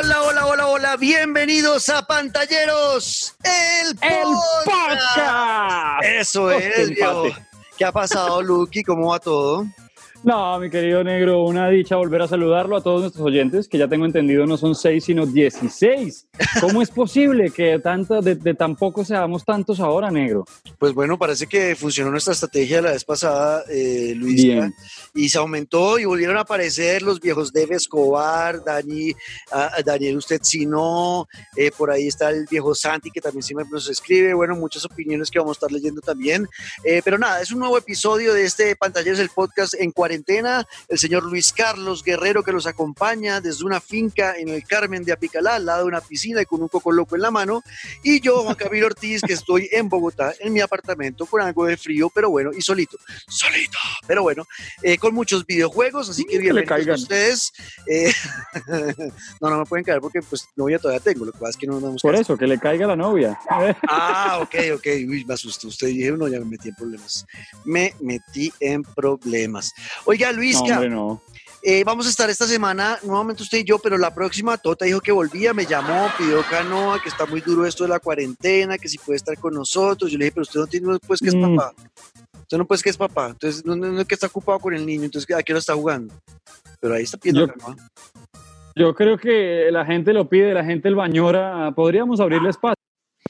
Hola, hola, hola, hola. Bienvenidos a Pantalleros, el, el podcast. Eso es, viejo. ¿Qué ha pasado, Lucky? ¿Cómo va todo? No, mi querido negro, una dicha volver a saludarlo a todos nuestros oyentes, que ya tengo entendido no son seis, sino dieciséis. ¿Cómo es posible que tanto, de, tan poco seamos tantos ahora, negro? Pues bueno, parece que funcionó nuestra estrategia la vez pasada, eh, Luis, y se aumentó y volvieron a aparecer los viejos Dave Escobar, Dani, Daniel Usted si no, eh, por ahí está el viejo Santi que también siempre nos escribe, bueno, muchas opiniones que vamos a estar leyendo también. Eh, pero nada, es un nuevo episodio de este Pantalleros del Podcast en cuarentena. El señor Luis Carlos Guerrero que nos acompaña desde una finca en el Carmen de Apicalá, al lado de una piscina y con un coco loco en la mano. Y yo, Juan Camilo Ortiz, que estoy en Bogotá, en mi apartamento, con algo de frío, pero bueno, y solito. Solito. Pero bueno, eh, con muchos videojuegos, así que bienvenidos a ustedes. Eh, no, no me pueden caer porque pues novia todavía tengo, lo que pasa es que no nos vamos Por eso, que le caiga la novia. ah, ok, ok. Uy, me asustó. Usted dije, no, ya me metí en problemas. Me metí en problemas. Oiga, Luisca. No, eh, vamos a estar esta semana, nuevamente usted y yo, pero la próxima Tota dijo que volvía, me llamó, pidió canoa, que está muy duro esto de la cuarentena, que si puede estar con nosotros. Yo le dije, pero usted no tiene pues que es mm. papá. Usted no puede que es papá. Entonces no, es que está ocupado con el niño, entonces ¿a qué hora está jugando? Pero ahí está pidiendo canoa. Yo creo que la gente lo pide, la gente el bañora, podríamos abrirle espacio.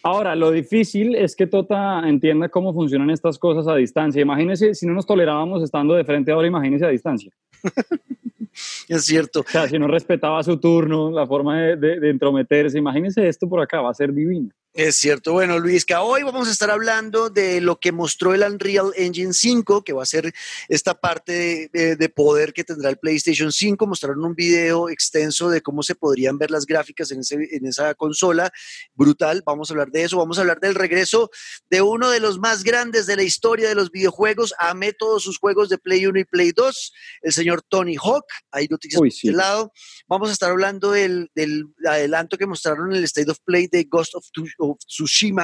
Ahora, lo difícil es que Tota entienda cómo funcionan estas cosas a distancia. Imagínese si no nos tolerábamos estando de frente ahora, imagínese a distancia. es cierto. O sea, si no respetaba su turno, la forma de, de, entrometerse, imagínese esto por acá, va a ser divino. Es cierto. Bueno, Luis, que hoy vamos a estar hablando de lo que mostró el Unreal Engine 5, que va a ser esta parte de, poder que tendrá el PlayStation 5. Mostraron un video extenso de cómo se podrían ver las gráficas en, en esa consola. Brutal. Vamos a hablar de eso. Vamos a hablar del regreso de uno de los más grandes de la historia de los videojuegos. Amé todos sus juegos de Play 1 y Play 2. El señor Tony Hawk. Hay noticias Uy, sí. lado. Vamos a estar hablando del, del adelanto que mostraron en el State of Play de Ghost of Tsushima,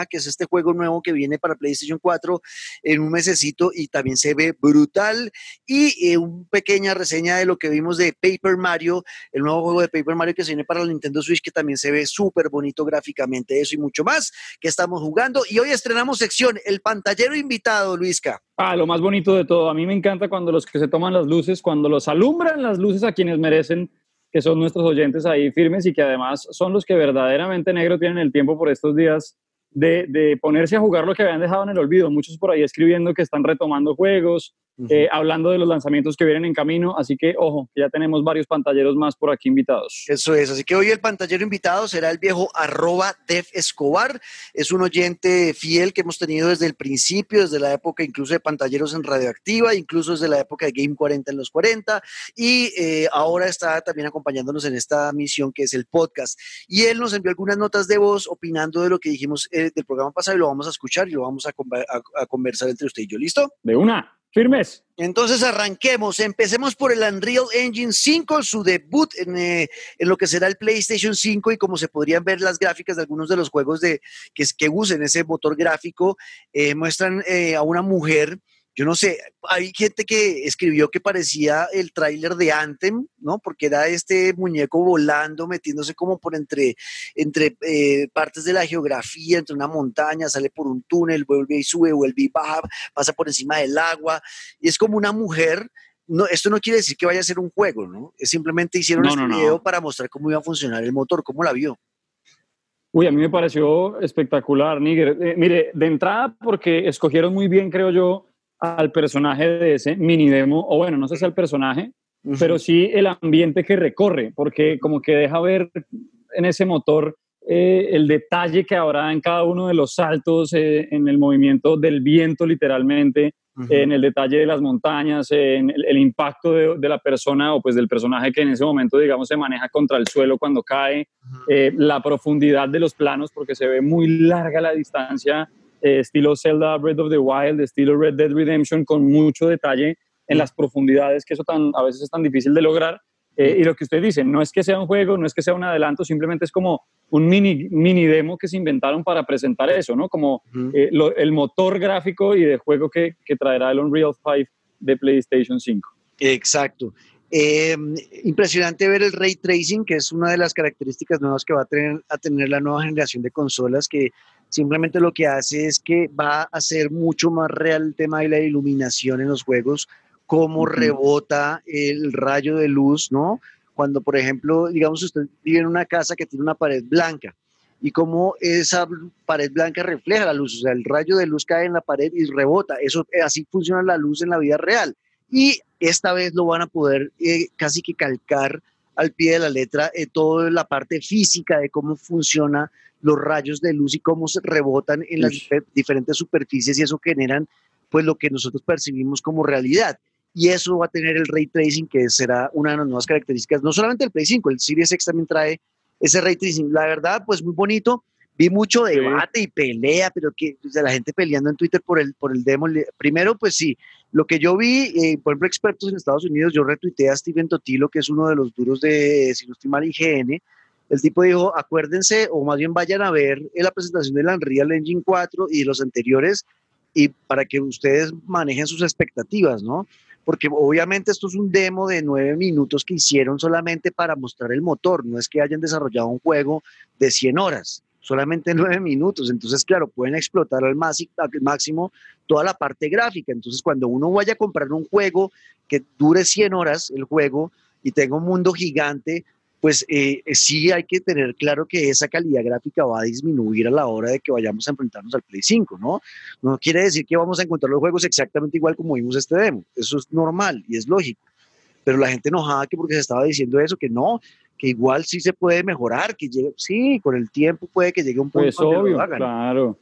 que es este juego nuevo que viene para PlayStation 4 en un mesecito y también se ve brutal. Y eh, una pequeña reseña de lo que vimos de Paper Mario, el nuevo juego de Paper Mario que se viene para Nintendo Switch, que también se ve súper bonito gráficamente, eso y mucho más que estamos jugando. Y hoy estrenamos sección, el pantallero invitado, Luisca. Ah, lo más bonito de todo. A mí me encanta cuando los que se toman las luces, cuando los alumbran las luces a quienes merecen que son nuestros oyentes ahí firmes y que además son los que verdaderamente negro tienen el tiempo por estos días de, de, ponerse a jugar lo que habían dejado en el olvido. Muchos por ahí escribiendo que están retomando juegos, eh, hablando de los lanzamientos que vienen en camino. Así que, ojo, ya tenemos varios pantalleros más por aquí invitados. Eso es. Así que hoy el pantallero invitado será el viejo arroba Def Escobar. Es un oyente fiel que hemos tenido desde el principio, desde la época incluso de pantalleros en Radioactiva, incluso desde la época de Game 40 en los 40. Y eh, ahora está también acompañándonos en esta misión que es el podcast. Y él nos envió algunas notas de voz opinando de lo que dijimos eh, del programa pasado y lo vamos a escuchar y lo vamos a, a, conversar entre usted y yo. ¿Listo? De una. Firmes. Entonces arranquemos. Empecemos por el Unreal Engine 5, su debut en, eh, en, lo que será el PlayStation 5 y como se podrían ver las gráficas de algunos de los juegos de, que, que usen ese motor gráfico, eh, muestran eh, a una mujer yo no sé, hay gente que escribió que parecía el tráiler de Anthem, ¿no? Porque era este muñeco volando, metiéndose como por entre, entre eh, partes de la geografía, entre una montaña, sale por un túnel, vuelve y sube, vuelve y baja, pasa por encima del agua, y es como una mujer. No, esto no quiere decir que vaya a ser un juego, ¿no? Es simplemente hicieron este video para mostrar cómo iba a funcionar el motor, cómo la vio. Uy, a mí me pareció espectacular, Níger. Eh, mire, de entrada, porque escogieron muy bien, creo yo, al personaje de ese mini demo, o bueno, no sé si al personaje, pero sí el ambiente que recorre, porque como que deja ver en ese motor eh, el detalle que habrá en cada uno de los saltos, eh, en el movimiento del viento literalmente, en el detalle de las montañas, en el, impacto de, la persona o pues del personaje que en ese momento, digamos, se maneja contra el suelo cuando cae, eh, la profundidad de los planos, porque se ve muy larga la distancia eh, estilo Zelda Breath of the Wild, estilo Red Dead Redemption, con mucho detalle en las profundidades, que eso tan, a veces es tan difícil de lograr. Eh, y lo que usted dice, no es que sea un juego, no es que sea un adelanto, simplemente es como un mini, mini demo que se inventaron para presentar eso, ¿no? Como eh, el motor gráfico y de juego que, que traerá el Unreal 5 de PlayStation 5. Exacto. Eh, impresionante ver el ray tracing, que es una de las características nuevas que va a tener, a tener la nueva generación de consolas, que simplemente lo que hace es que va a hacer mucho más real el tema de la iluminación en los juegos, cómo rebota el rayo de luz, ¿no? Cuando, por ejemplo, digamos, usted vive en una casa que tiene una pared blanca y cómo esa pared blanca refleja la luz, o sea, el rayo de luz cae en la pared y rebota. Eso así funciona la luz en la vida real. Y esta vez lo van a poder eh, casi que calcar al pie de la letra eh, toda la parte física de cómo funciona los rayos de luz y cómo se rebotan en las diferentes superficies y eso generan pues lo que nosotros percibimos como realidad y eso va a tener el ray tracing, que será una de las nuevas características, no solamente el Play 5, el Series X también trae ese ray tracing. La verdad, pues muy bonito. Vi mucho debate y pelea, pero que de la gente peleando en Twitter por el, por el demo. Primero, pues sí, lo que yo vi, eh, por ejemplo, expertos en Estados Unidos, yo retuiteé a Steven Totilo, que es uno de los duros de, si IGN. El tipo dijo, acuérdense, o más bien vayan a ver la presentación del Unreal Engine 4 y los anteriores, y para que ustedes manejen sus expectativas, ¿no? porque obviamente esto es un demo de nueve minutos que hicieron solamente para mostrar el motor, no es que hayan desarrollado un juego de 100 horas, solamente nueve minutos, entonces claro, pueden explotar al máximo toda la parte gráfica, entonces cuando uno vaya a comprar un juego que dure 100 horas, el juego, y tenga un mundo gigante, pues eh, sí hay que tener claro que esa calidad gráfica va a disminuir a la hora de que vayamos a enfrentarnos al Play 5, ¿no? No quiere decir que vamos a encontrar los juegos exactamente igual como vimos este demo, eso es normal y es lógico, pero la gente enojada que porque se estaba diciendo eso, que no, que igual sí se puede mejorar, que llegue, sí, con el tiempo puede que llegue un punto pues obvio, claro.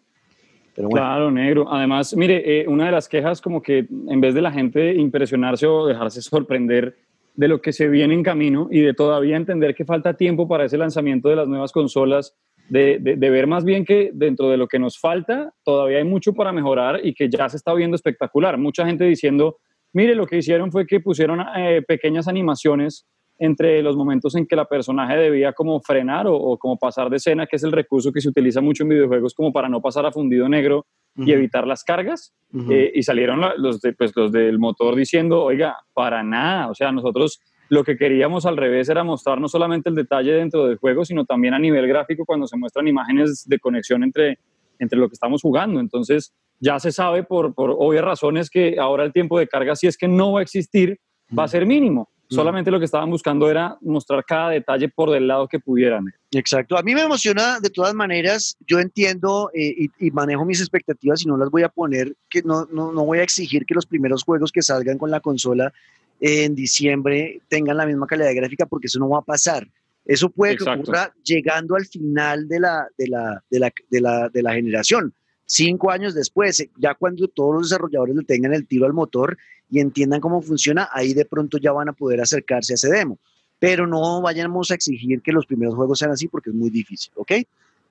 Pero Claro, negro. Además, mire, eh, una de las quejas como que en vez de la gente impresionarse o dejarse sorprender, de lo que se viene en camino y de todavía entender que falta tiempo para ese lanzamiento de las nuevas consolas, de, ver más bien que dentro de lo que nos falta todavía hay mucho para mejorar y que ya se está viendo espectacular. Mucha gente diciendo, mire, lo que hicieron fue que pusieron eh, pequeñas animaciones entre los momentos en que la personaje debía como frenar o, como pasar de escena, que es el recurso que se utiliza mucho en videojuegos como para no pasar a fundido negro y evitar las cargas. Eh, y salieron los, pues, los del motor diciendo, oiga, para nada, o sea, nosotros lo que queríamos al revés era mostrar no solamente el detalle dentro del juego, sino también a nivel gráfico cuando se muestran imágenes de conexión entre, entre lo que estamos jugando. Entonces, ya se sabe por, por obvias razones que ahora el tiempo de carga, si es que no va a existir, va a ser mínimo. Solamente lo que estaban buscando era mostrar cada detalle por del lado que pudieran. Exacto. A mí me emociona de todas maneras. Yo entiendo eh, y, manejo mis expectativas y no las voy a poner, que no, no, no, voy a exigir que los primeros juegos que salgan con la consola en diciembre tengan la misma calidad gráfica porque eso no va a pasar. Eso puede que ocurra llegando al final de la, de la, de la, de la, de la generación cinco años después, ya cuando todos los desarrolladores le tengan el tiro al motor y entiendan cómo funciona, ahí de pronto ya van a poder acercarse a ese demo. Pero no vayamos a exigir que los primeros juegos sean así porque es muy difícil, ¿ok?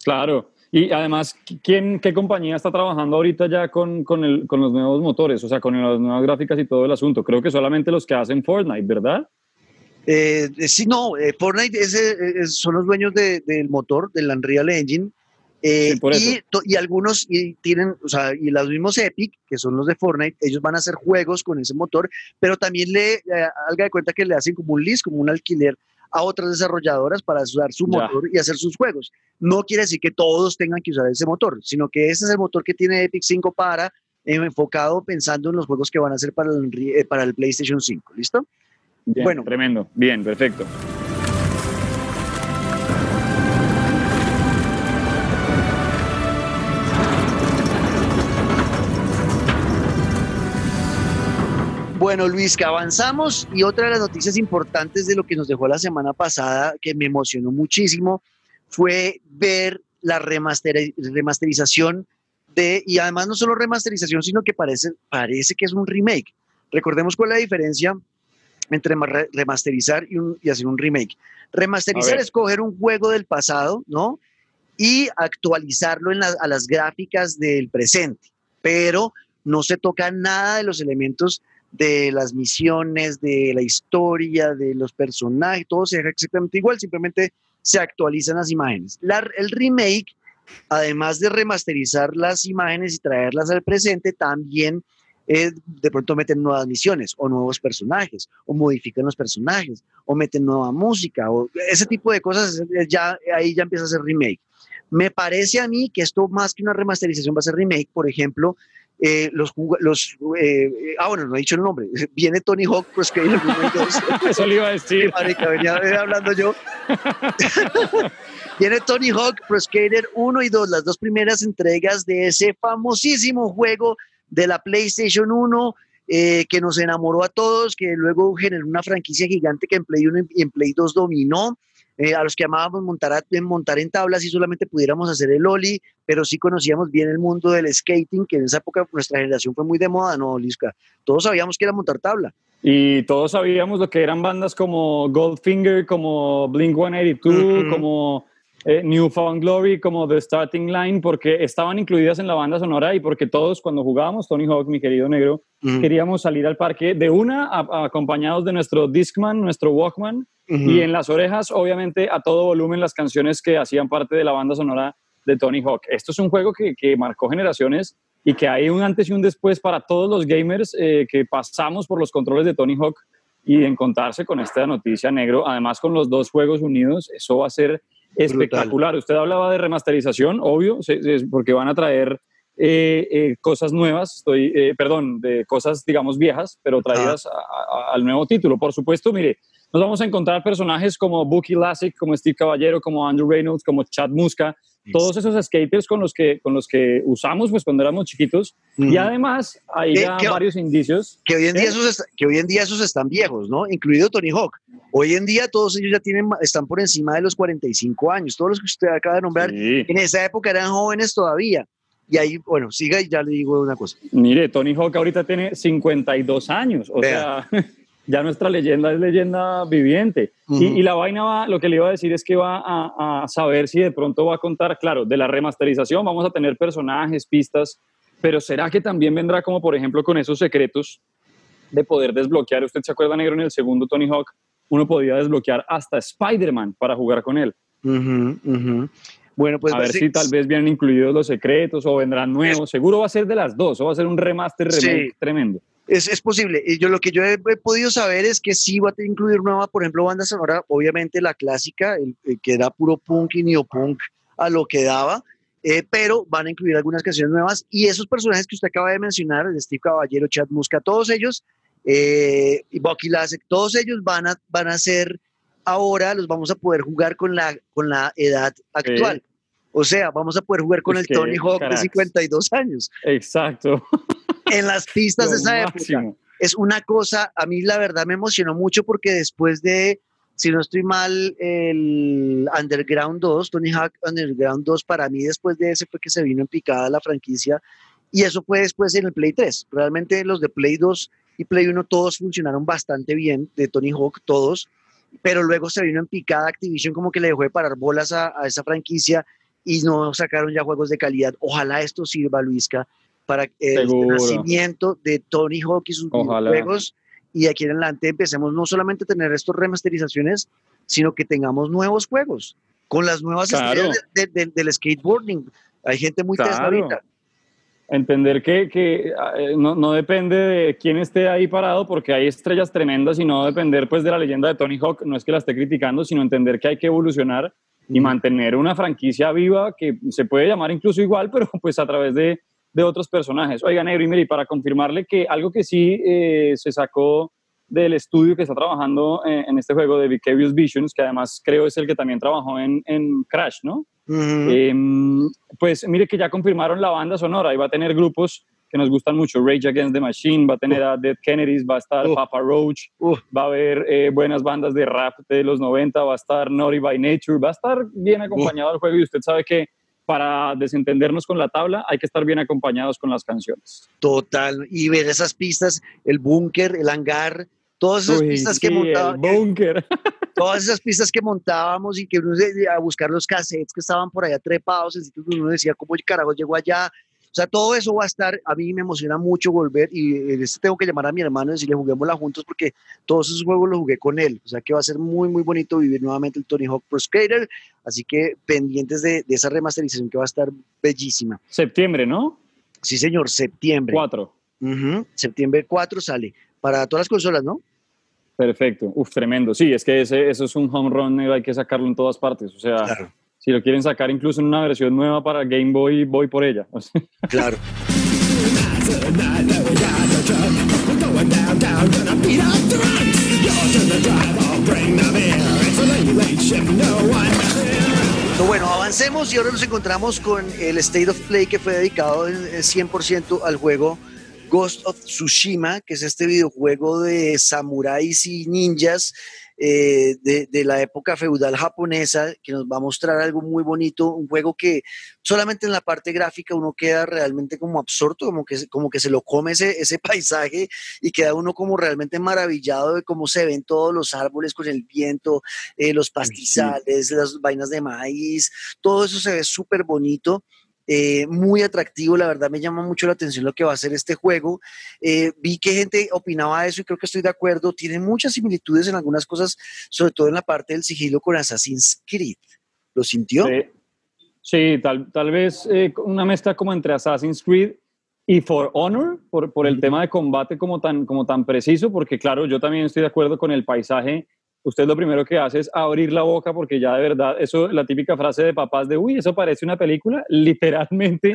Claro. Y además, ¿quién, ¿qué compañía está trabajando ahorita ya con, con, el, con los nuevos motores? O sea, con las nuevas gráficas y todo el asunto. Creo que solamente los que hacen Fortnite, ¿verdad? Eh, sí, no, eh, Fortnite son los dueños del motor, del Unreal Engine, eh, y, algunos y tienen, o sea, y los mismos Epic, que son los de Fortnite, ellos van a hacer juegos con ese motor, pero también le, eh, haga de cuenta que le hacen como un list, como un alquiler a otras desarrolladoras para usar su motor y hacer sus juegos. No quiere decir que todos tengan que usar ese motor, sino que ese es el motor que tiene Epic 5 para, eh, enfocado pensando en los juegos que van a hacer para el, para el PlayStation 5. ¿Listo? bueno. Tremendo. Bien, perfecto. Bueno, Luis, que avanzamos y otra de las noticias importantes de lo que nos dejó la semana pasada, que me emocionó muchísimo, fue ver la remasterización de, y además no solo remasterización, sino que parece, parece que es un remake. Recordemos cuál es la diferencia entre remasterizar y, hacer un remake. Remasterizar es coger un juego del pasado, ¿no? Y actualizarlo a las gráficas del presente, pero no se toca nada de los elementos de las misiones, de la historia, de los personajes, todo se deja exactamente igual, simplemente se actualizan las imágenes. el remake, además de remasterizar las imágenes y traerlas al presente, también eh, de pronto meten nuevas misiones o nuevos personajes o modifican los personajes o meten nueva música o ese tipo de cosas, ya, ahí ya empieza a ser remake. Me parece a mí que esto más que una remasterización va a ser remake, por ejemplo, eh, los, los eh, ah, bueno, no he dicho el nombre. Viene Tony Hawk Pro Skater 1 y 2. Eso le iba a decir. Marica, venía, hablando yo. Viene Tony Hawk Pro Skater 1 y 2, las dos primeras entregas de ese famosísimo juego de la PlayStation 1 eh, que nos enamoró a todos, que luego generó una franquicia gigante que en Play 1 y en Play 2 dominó. Eh, a los que amábamos montar, en montar en tablas y solamente pudiéramos hacer el Oli, pero sí conocíamos bien el mundo del skating, que en esa época nuestra generación fue muy de moda, ¿no, Lisca? Todos sabíamos que era montar tabla. Y todos sabíamos lo que eran bandas como Goldfinger, como Blink 182, como eh, Newfound Glory, como The Starting Line, porque estaban incluidas en la banda sonora y porque todos cuando jugábamos Tony Hawk, mi querido negro, queríamos salir al parque de una acompañados de nuestro Discman, nuestro Walkman, y en las orejas, obviamente, a todo volumen las canciones que hacían parte de la banda sonora de Tony Hawk. Esto es un juego que, que marcó generaciones y que hay un antes y un después para todos los gamers eh, que pasamos por los controles de Tony Hawk y encontrarse con esta noticia negro, además con los dos juegos unidos, eso va a ser espectacular. Usted hablaba de remasterización, obvio, porque van a traer eh, eh, cosas nuevas, estoy, perdón, de cosas, digamos, viejas, pero traídas al nuevo título. Por supuesto, mire, nos vamos a encontrar personajes como Bucky Lassick, como Steve Caballero, como Andrew Reynolds, como Chad Muska, todos esos skaters con los que, con los que usamos pues, cuando éramos chiquitos. Y además hay ya varios indicios. Que hoy, en día esos, que hoy en día esos están viejos, ¿no? Incluido Tony Hawk. Hoy en día todos ellos ya tienen, están por encima de los 45 años. Todos los que usted acaba de nombrar, en esa época eran jóvenes todavía. Y ahí, bueno, siga y ya le digo una cosa. Mire, Tony Hawk ahorita tiene 52 años. O sea... ya nuestra leyenda es leyenda viviente. y, la vaina va, lo que le iba a decir es que va a, saber si de pronto va a contar, claro, de la remasterización vamos a tener personajes, pistas, pero ¿será que también vendrá como por ejemplo con esos secretos de poder desbloquear? ¿Usted se acuerda, negro, en el segundo Tony Hawk? Uno podía desbloquear hasta Spider-Man para jugar con él. Bueno, pues a ver si tal vez vienen incluidos los secretos o vendrán nuevos. Seguro va a ser de las dos, o va a ser un remaster tremendo. Es, es, posible. Yo lo que yo he, podido saber es que sí va a incluir nueva, por ejemplo, banda sonora, obviamente la clásica, el, que era puro punk y neopunk a lo que daba, eh, pero van a incluir algunas canciones nuevas y esos personajes que usted acaba de mencionar, el Steve Caballero, Chad Muska, todos ellos, eh, y Bucky Lasek, todos ellos van a, van a ser ahora, los vamos a poder jugar con la, con la edad actual. O sea, vamos a poder jugar con el Tony Hawk de 52 años. Exacto. en las pistas de esa época. Es una cosa, a mí la verdad me emocionó mucho porque después de, si no estoy mal, el Underground 2, Tony Hawk Underground 2, para mí después de ese fue que se vino en picada la franquicia y eso fue después en el Play 3. Realmente los de Play 2 y Play 1 todos funcionaron bastante bien, de Tony Hawk todos, pero luego se vino en picada Activision como que le dejó de parar bolas a, a esa franquicia y no sacaron ya juegos de calidad. Ojalá esto sirva, Luisca, para el nacimiento de Tony Hawk y sus juegos y de aquí en adelante empecemos no solamente a tener estas remasterizaciones, sino que tengamos nuevos juegos con las nuevas estrellas del skateboarding. Hay gente muy claro. ahorita. Entender que, que eh, no, no, depende de quién esté ahí parado, porque hay estrellas tremendas y no depender pues de la leyenda de Tony Hawk, no es que la esté criticando, sino entender que hay que evolucionar y mantener una franquicia viva que se puede llamar incluso igual, pero pues a través de, de otros personajes. Oiga, Negro, y mire, para confirmarle que algo que sí eh, se sacó del estudio que está trabajando eh, en, este juego de Vicarious Visions, que además creo es el que también trabajó en, en Crash, ¿no? Em, pues mire que ya confirmaron la banda sonora y va a tener grupos que nos gustan mucho, Rage Against the Machine, va a tener a Dead Kennedys, va a estar Papa Roach, va a haber eh, buenas bandas de rap de los 90, va a estar Naughty by Nature, va a estar bien acompañado el juego y usted sabe que para desentendernos con la tabla hay que estar bien acompañados con las canciones. Total, y ver esas pistas, el búnker, el hangar, todas esas pistas que montábamos. Todas esas pistas que montábamos y que uno a buscar los cassettes que estaban por allá trepados, uno decía, ¿cómo carajo llegó allá? O sea, todo eso va a estar, a mí me emociona mucho volver y este tengo que llamar a mi hermano y decirle juguémosla juntos porque todos esos juegos los jugué con él. O sea, que va a ser muy, muy bonito vivir nuevamente el Tony Hawk Pro Skater. Así que pendientes de, esa remasterización que va a estar bellísima. Septiembre, ¿no? Sí, señor, septiembre. Cuatro. Septiembre 4 sale para todas las consolas, ¿no? Perfecto, uf, tremendo. Sí, es que ese, eso es un home run, hay que sacarlo en todas partes. O sea, si lo quieren sacar incluso en una versión nueva para Game Boy, voy por ella. Claro. Bueno, avancemos y ahora nos encontramos con el State of Play que fue dedicado 100% al juego Ghost of Tsushima, que es este videojuego de samuráis y ninjas eh, de, la época feudal japonesa, que nos va a mostrar algo muy bonito, un juego que solamente en la parte gráfica uno queda realmente como absorto, como que, como que se lo come ese, ese paisaje y queda uno como realmente maravillado de cómo se ven todos los árboles con el viento, eh, los pastizales, las vainas de maíz, todo eso se ve súper bonito. Eh, muy atractivo, la verdad me llama mucho la atención lo que va a ser este juego. Eh, vi que gente opinaba eso y creo que estoy de acuerdo. Tiene muchas similitudes en algunas cosas, sobre todo en la parte del sigilo con Assassin's Creed. ¿Lo sintió? Sí, tal, tal, vez eh, una mezcla como entre Assassin's Creed y For Honor, por, por el tema de combate como tan, como tan preciso, porque claro, yo también estoy de acuerdo con el paisaje usted lo primero que hace es abrir la boca porque ya de verdad, eso, la típica frase de papás de, uy, eso parece una película, literalmente,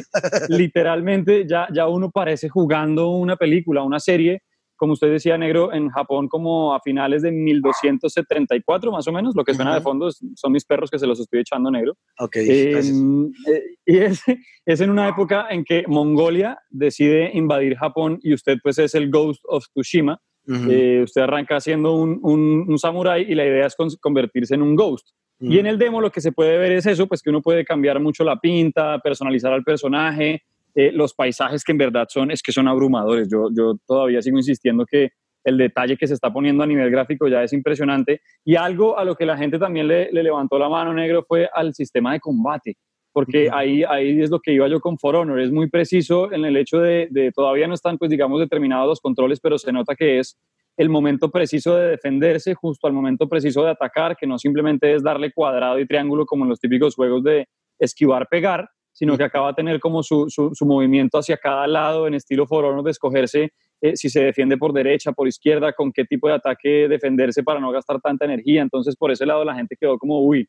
literalmente ya, ya uno parece jugando una película, una serie, como usted decía, negro, en Japón como a finales de 1274 más o menos, lo que suena de fondo son mis perros que se los estoy echando negro. Ok, em, eh, y es, es en una época en que Mongolia decide invadir Japón y usted pues es el Ghost of Tsushima, eh, usted arranca siendo un, un, samurái y la idea es convertirse en un ghost. Y en el demo lo que se puede ver es eso, pues que uno puede cambiar mucho la pinta, personalizar al personaje, eh, los paisajes que en verdad son, es que son abrumadores. Yo, yo todavía sigo insistiendo que el detalle que se está poniendo a nivel gráfico ya es impresionante. Y algo a lo que la gente también le, le levantó la mano negro fue al sistema de combate porque ahí, ahí es lo que iba yo con For Honor, es muy preciso en el hecho de, de, todavía no están, pues digamos, determinados los controles, pero se nota que es el momento preciso de defenderse justo al momento preciso de atacar, que no simplemente es darle cuadrado y triángulo como en los típicos juegos de esquivar, pegar, sino que acaba de tener como su, su, movimiento hacia cada lado en estilo For Honor de escogerse eh, si se defiende por derecha, por izquierda, con qué tipo de ataque defenderse para no gastar tanta energía. Entonces, por ese lado la gente quedó como, uy,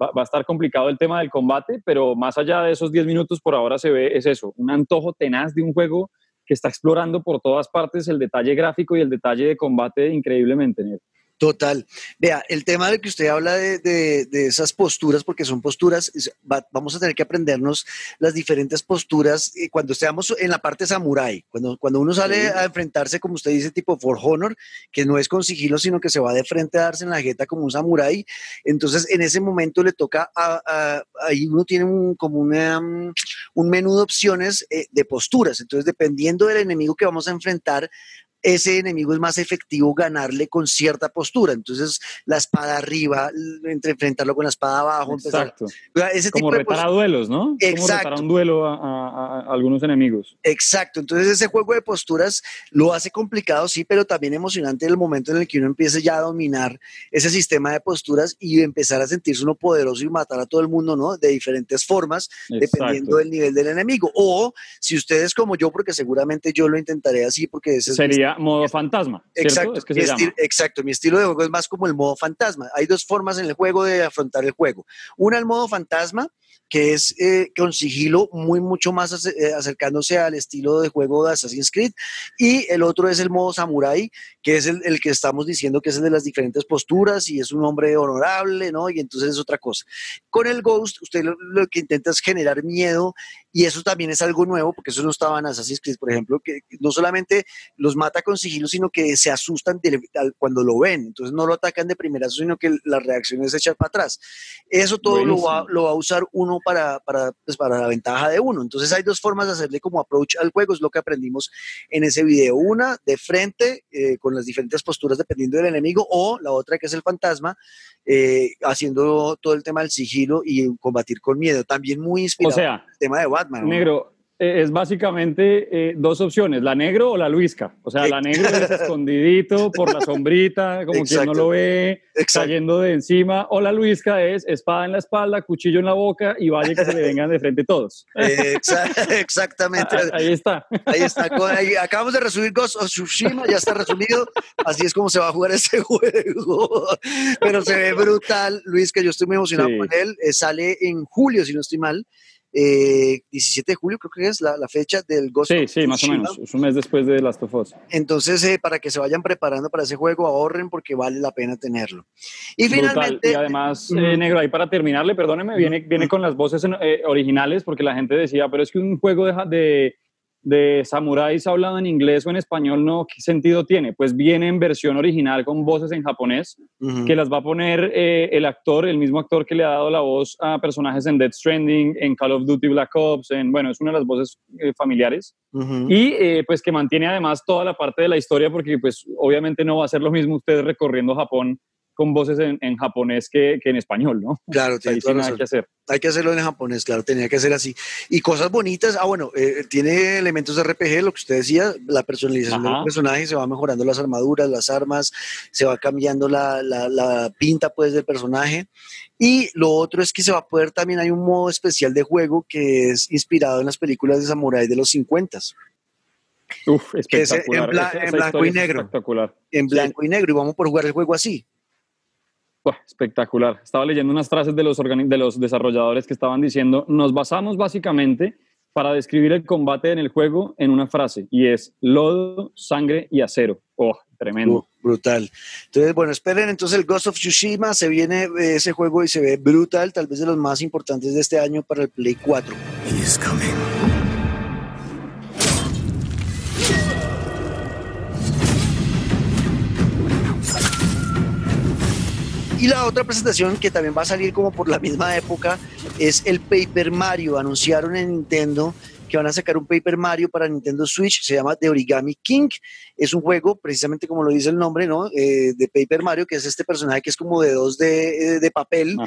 va, a estar complicado el tema del combate, pero más allá de esos 10 minutos por ahora se ve, es eso, un antojo tenaz de un juego que está explorando por todas partes el detalle gráfico y el detalle de combate increíblemente. Total. Vea, el tema de que usted habla de, esas posturas, porque son posturas, vamos a tener que aprendernos las diferentes posturas eh, cuando estemos en la parte samurai, cuando, cuando uno sale a enfrentarse, como usted dice, tipo For Honor, que no es con sigilo, sino que se va de frente a darse en la jeta como un samurai, entonces en ese momento le toca, a, ahí uno tiene un, como una, mm, un menú de opciones eh, de posturas, entonces dependiendo del enemigo que vamos a enfrentar, ese enemigo es más efectivo ganarle con cierta postura. Entonces, la espada arriba, entre enfrentarlo con la espada abajo. Exacto. ese Como tipo retar a duelos, ¿no? Exacto. Como retar un duelo a, algunos enemigos. Exacto. Entonces, ese juego de posturas lo hace complicado, sí, pero también emocionante el momento en el que uno empiece ya a dominar ese sistema de posturas y empezar a sentirse uno poderoso y matar a todo el mundo, ¿no? De diferentes formas, dependiendo del nivel del enemigo. O si ustedes como yo, porque seguramente yo lo intentaré así, porque ese sería modo fantasma. Exacto, mi exacto, mi estilo de juego es más como el modo fantasma. Hay dos formas en el juego de afrontar el juego. Una, el modo fantasma, que es eh, con sigilo muy mucho más eh, acercándose al estilo de juego de Assassin's Creed y el otro es el modo samurai que es el, el, que estamos diciendo que es el de las diferentes posturas y es un hombre honorable, ¿no? Y entonces es otra cosa. Con el Ghost usted lo, lo que intenta es generar miedo y eso también es algo nuevo porque eso no estaba en Assassin's Creed, por ejemplo, que no solamente los mata con sigilo, sino que se asustan cuando lo ven, entonces no lo atacan de primera, sino que la reacción es echar para atrás. Eso todo lo va, lo va a usar uno para, para, pues, para la ventaja de uno. Entonces hay dos formas de hacerle como approach al juego, es lo que aprendimos en ese video. Una, de frente, eh, con las diferentes posturas dependiendo del enemigo, o la otra que es el fantasma, eh, haciendo todo el tema del sigilo y combatir con miedo. También muy inspirado o sea, tema de Batman. Negro, eh, es básicamente eh, dos opciones, la negro o la luisca. O sea, la negro es escondidito por la sombrita, como quien no lo ve, cayendo de encima, o la luisca es espada en la espalda, cuchillo en la boca y vaya que se le vengan de frente todos. exactamente. Ahí, está. Ahí está. acabamos de resumir Ghost of Tsushima, ya está resumido. Así es como se va a jugar este juego. Pero se ve brutal, Luis, que yo estoy muy emocionado con él. Eh, sale en julio, si no estoy mal. 17 eh, de julio creo que es la, fecha del Ghost Sí, sí, más o menos, es un mes después de Last of Us. Entonces, eh, para que se vayan preparando para ese juego, ahorren porque vale la pena tenerlo. Y finalmente... Y además, Negro, ahí para terminarle, perdóneme, viene, viene con las voces originales porque la gente decía, pero es que un juego de, de de samuráis hablado en inglés o en español, no, ¿qué sentido tiene? Pues viene en versión original con voces en japonés, que las va a poner eh, el actor, el mismo actor que le ha dado la voz a personajes en Dead Stranding, en Call of Duty Black Ops, en, bueno, es una de las voces eh, familiares, y eh, pues que mantiene además toda la parte de la historia, porque pues obviamente no va a ser lo mismo usted recorriendo Japón con voces en, japonés que, en español, ¿no? Claro, tiene que hacer. Hay que hacerlo en japonés, claro, tenía que ser así. Y cosas bonitas, ah, bueno, eh, tiene elementos de RPG, lo que usted decía, la personalización del personaje, se va mejorando las armaduras, las armas, se va cambiando la, la, pinta, pues, del personaje. Y lo otro es que se va a poder, también hay un modo especial de juego que es inspirado en las películas de Samurai de los 50. Uf, espectacular. en, blanco y negro. Espectacular. En blanco y negro. Y vamos por jugar el juego así espectacular. Estaba leyendo unas frases de los, de los desarrolladores que estaban diciendo, nos basamos básicamente para describir el combate en el juego en una frase y es lodo, sangre y acero. Oh, tremendo. Uh, brutal. Entonces, bueno, esperen entonces el Ghost of Tsushima, se viene ese juego y se ve brutal, tal vez de los más importantes de este año para el Play 4. Y la otra presentación que también va a salir como por la misma época es el Paper Mario. Anunciaron en Nintendo que van a sacar un Paper Mario para Nintendo Switch, se llama The Origami King. Es un juego, precisamente como lo dice el nombre, ¿no? Eh, de Paper Mario, que es este personaje que es como de dos de, eh, de papel,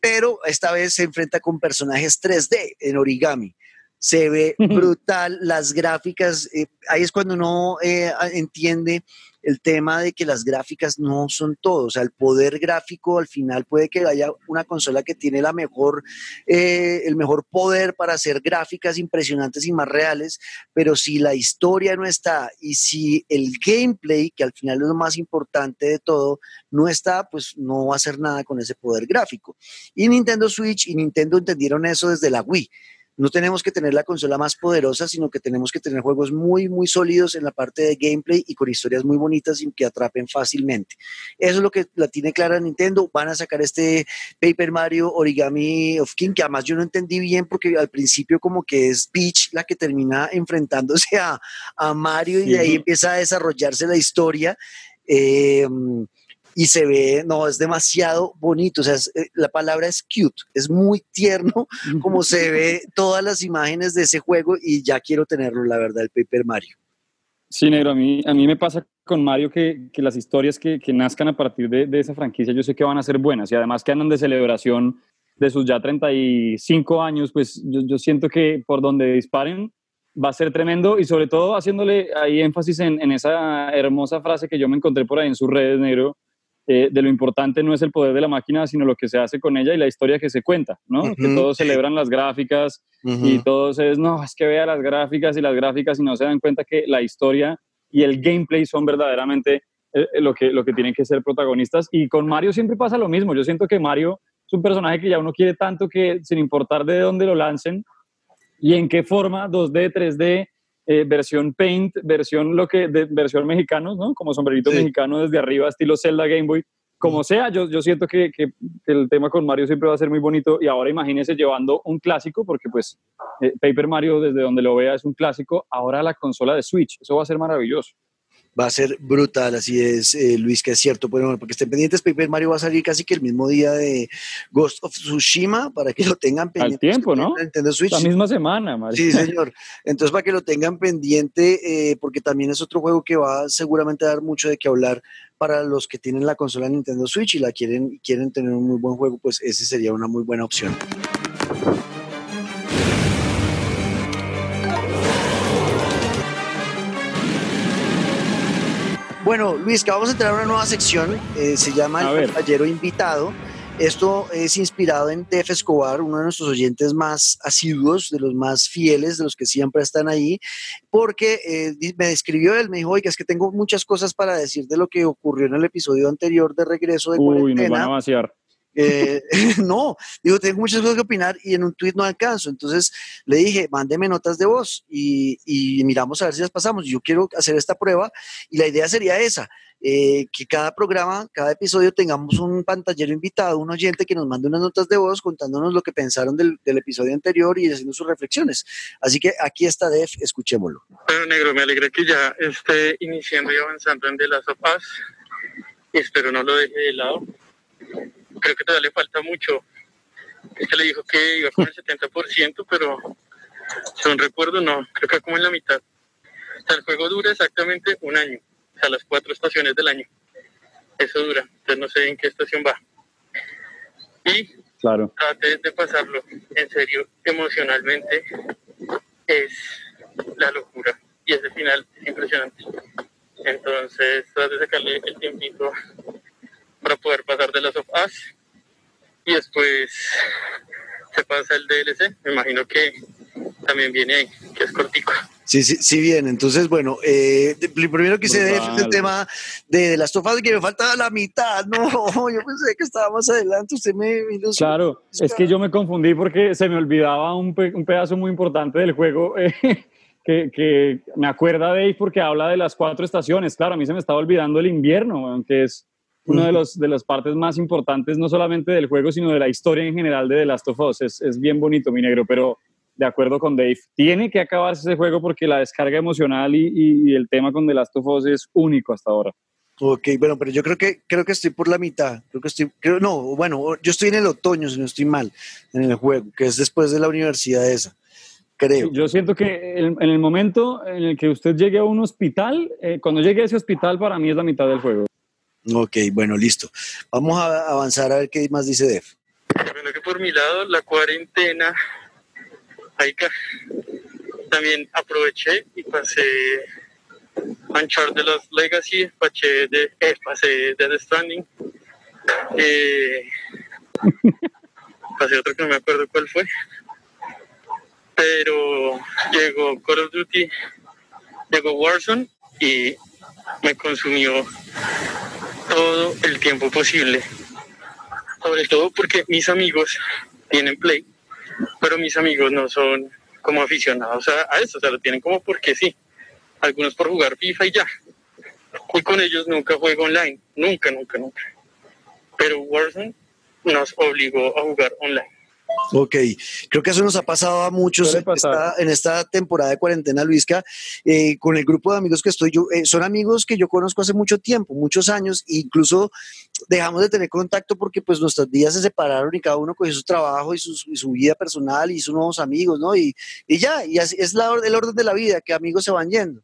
pero esta vez se enfrenta con personajes 3D en origami se ve brutal, las gráficas, eh, ahí es cuando uno entiende el tema de que las gráficas no son todo, o sea, el poder gráfico al final puede que haya una consola que tiene la mejor, eh, el mejor poder para hacer gráficas impresionantes y más reales, pero si la historia no está y si el gameplay, que al final es lo más importante de todo, no está, pues no va a hacer nada con ese poder gráfico. Y Nintendo Switch y Nintendo entendieron eso desde la Wii no tenemos que tener la consola más poderosa, sino que tenemos que tener juegos muy, muy sólidos en la parte de gameplay y con historias muy bonitas y que atrapen fácilmente. Eso es lo que la tiene clara Nintendo. Van a sacar este Paper Mario Origami of King, que además yo no entendí bien porque al principio como que es Peach la que termina enfrentándose a, Mario y de ahí empieza a desarrollarse la historia. Eh, y se ve, no, es demasiado bonito, o sea, eh, la palabra es cute, es muy tierno como se ve todas las imágenes de ese juego y ya quiero tenerlo, la verdad, el Paper Mario. Sí, negro, a mí, a mí me pasa con Mario que, que las historias que, que, nazcan a partir de, de, esa franquicia yo sé que van a ser buenas y además que andan de celebración de sus ya 35 años, pues yo, yo siento que por donde disparen va a ser tremendo y sobre todo haciéndole ahí énfasis en, en, esa hermosa frase que yo me encontré por ahí en sus redes, negro, eh, de lo importante no es el poder de la máquina, sino lo que se hace con ella y la historia que se cuenta, ¿no? que todos celebran las gráficas y todos es, no, es que vea las gráficas y las gráficas y no se dan cuenta que la historia y el gameplay son verdaderamente eh, eh, lo, que, lo que tienen que ser protagonistas. Y con Mario siempre pasa lo mismo. Yo siento que Mario es un personaje que ya uno quiere tanto que sin importar de dónde lo lancen y en qué forma, 2D, 3D, eh, versión Paint, versión lo que de, versión mexicano, ¿no? Como sombrerito mexicano desde arriba, estilo Zelda Game Boy. Como sea, yo, yo siento que, que, el tema con Mario siempre va a ser muy bonito y ahora imagínense llevando un clásico, porque pues eh, Paper Mario desde donde lo vea es un clásico, ahora la consola de Switch, eso va a ser maravilloso va a ser brutal, así es, eh, Luis, que es cierto. Bueno, porque estén pendientes, Paper Mario va a salir casi que el mismo día de Ghost of Tsushima, para que lo tengan pendiente. Al tiempo, ¿no? La misma semana, Mario. Sí, señor. Entonces, para que lo tengan pendiente, eh, porque también es otro juego que va seguramente a dar mucho de qué hablar para los que tienen la consola Nintendo Switch y la quieren, quieren tener un muy buen juego, pues ese sería una muy buena opción. Bueno, Luis, que vamos a entrar a una nueva sección, eh, se llama El Caballero Invitado. Esto es inspirado en Def Escobar, uno de nuestros oyentes más asiduos, de los más fieles, de los que siempre están ahí, porque eh, me describió él, me dijo, oiga, es que tengo muchas cosas para decir de lo que ocurrió en el episodio anterior de Regreso de Uy, nos van a vaciar. Eh, no, digo, tengo muchas cosas que opinar y en un tweet no alcanzo. Entonces le dije, mándeme notas de voz y, y miramos a ver si las pasamos. Yo quiero hacer esta prueba y la idea sería esa, eh, que cada programa, cada episodio tengamos un pantallero invitado, un oyente que nos mande unas notas de voz contándonos lo que pensaron del, episodio anterior y haciendo sus reflexiones. Así que aquí está Def, escuchémoslo. Bueno, negro, me alegra que ya esté iniciando y avanzando en Last of Us. Espero no lo deje de lado creo que todavía le falta mucho. Es que le dijo que iba con el 70%, pero son recuerdo, no, creo que como en la mitad. O sea, el juego dura exactamente un año, o sea, las cuatro estaciones del año. Eso dura, entonces no sé en qué estación va. Y claro. trate de pasarlo en serio, emocionalmente, es la locura. Y ese final es impresionante. Entonces, trate de sacarle el tiempito poder pasar de las of Us y después se pasa el DLC. Me imagino que también viene ahí, que es cortico. Sí, sí, sí, bien. Entonces, bueno, eh, primero que se el tema de, las tofas que me faltaba la mitad. No, yo pensé que estaba más adelante. Usted me. claro, es que yo me confundí porque se me olvidaba un, un pedazo muy importante del juego. que, que, me acuerda de ahí porque habla de las cuatro estaciones. Claro, a mí se me estaba olvidando el invierno, aunque es una de, los, de las partes más importantes, no solamente del juego, sino de la historia en general de The Last of Us. Es, es bien bonito, mi negro, pero de acuerdo con Dave, tiene que acabarse ese juego porque la descarga emocional y, y, el tema con The Last of Us es único hasta ahora. Ok, bueno, pero yo creo que creo que estoy por la mitad. Creo que estoy, creo, no, bueno, yo estoy en el otoño, si no estoy mal, en el juego, que es después de la universidad esa. Creo. Yo siento que en, el momento en el que usted llegue a un hospital, eh, cuando llegue a ese hospital, para mí es la mitad del juego. Ok, bueno, listo. Vamos a avanzar a ver qué más dice Def. Que por mi lado, la cuarentena, ahí también aproveché y pasé Uncharted de los Legacy, pasé de, eh, pasé de The Stranding, eh, pasé otro que no me acuerdo cuál fue, pero llegó Call of Duty, llegó Warzone y me consumió todo el tiempo posible. Sobre todo porque mis amigos tienen Play, pero mis amigos no son como aficionados a, eso, o sea, lo tienen como porque sí. Algunos por jugar FIFA y ya. Y con ellos nunca juego online, nunca, nunca, nunca. Pero Warzone nos obligó a jugar online. Ok, creo que eso nos ha pasado a muchos en esta, temporada de cuarentena, Luisca, eh, con el grupo de amigos que estoy yo, eh, son amigos que yo conozco hace mucho tiempo, muchos años, e incluso dejamos de tener contacto porque pues nuestros días se separaron y cada uno cogió su trabajo y su, vida personal y sus nuevos amigos, ¿no? Y, y ya, y así es la, el orden de la vida, que amigos se van yendo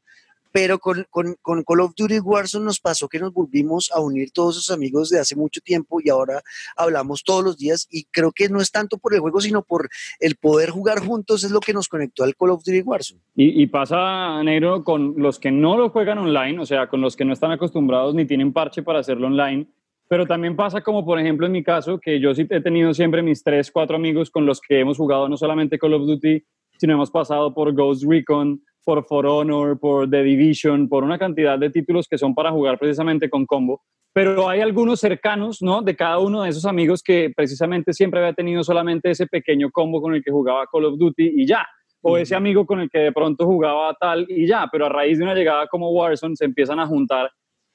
pero con, con, con, Call of Duty Warzone nos pasó que nos volvimos a unir todos esos amigos de hace mucho tiempo y ahora hablamos todos los días y creo que no es tanto por el juego, sino por el poder jugar juntos es lo que nos conectó al Call of Duty Warzone. Y, y pasa, Negro, con los que no lo juegan online, o sea, con los que no están acostumbrados ni tienen parche para hacerlo online, pero también pasa como, por ejemplo, en mi caso, que yo sí he tenido siempre mis tres, cuatro amigos con los que hemos jugado no solamente Call of Duty, sino hemos pasado por Ghost Recon, por For Honor, por The Division, por una cantidad de títulos que son para jugar precisamente con combo. Pero hay algunos cercanos, ¿no? De cada uno de esos amigos que precisamente siempre había tenido solamente ese pequeño combo con el que jugaba Call of Duty y ya. O ese amigo con el que de pronto jugaba tal y ya. Pero a raíz de una llegada como Warzone se empiezan a juntar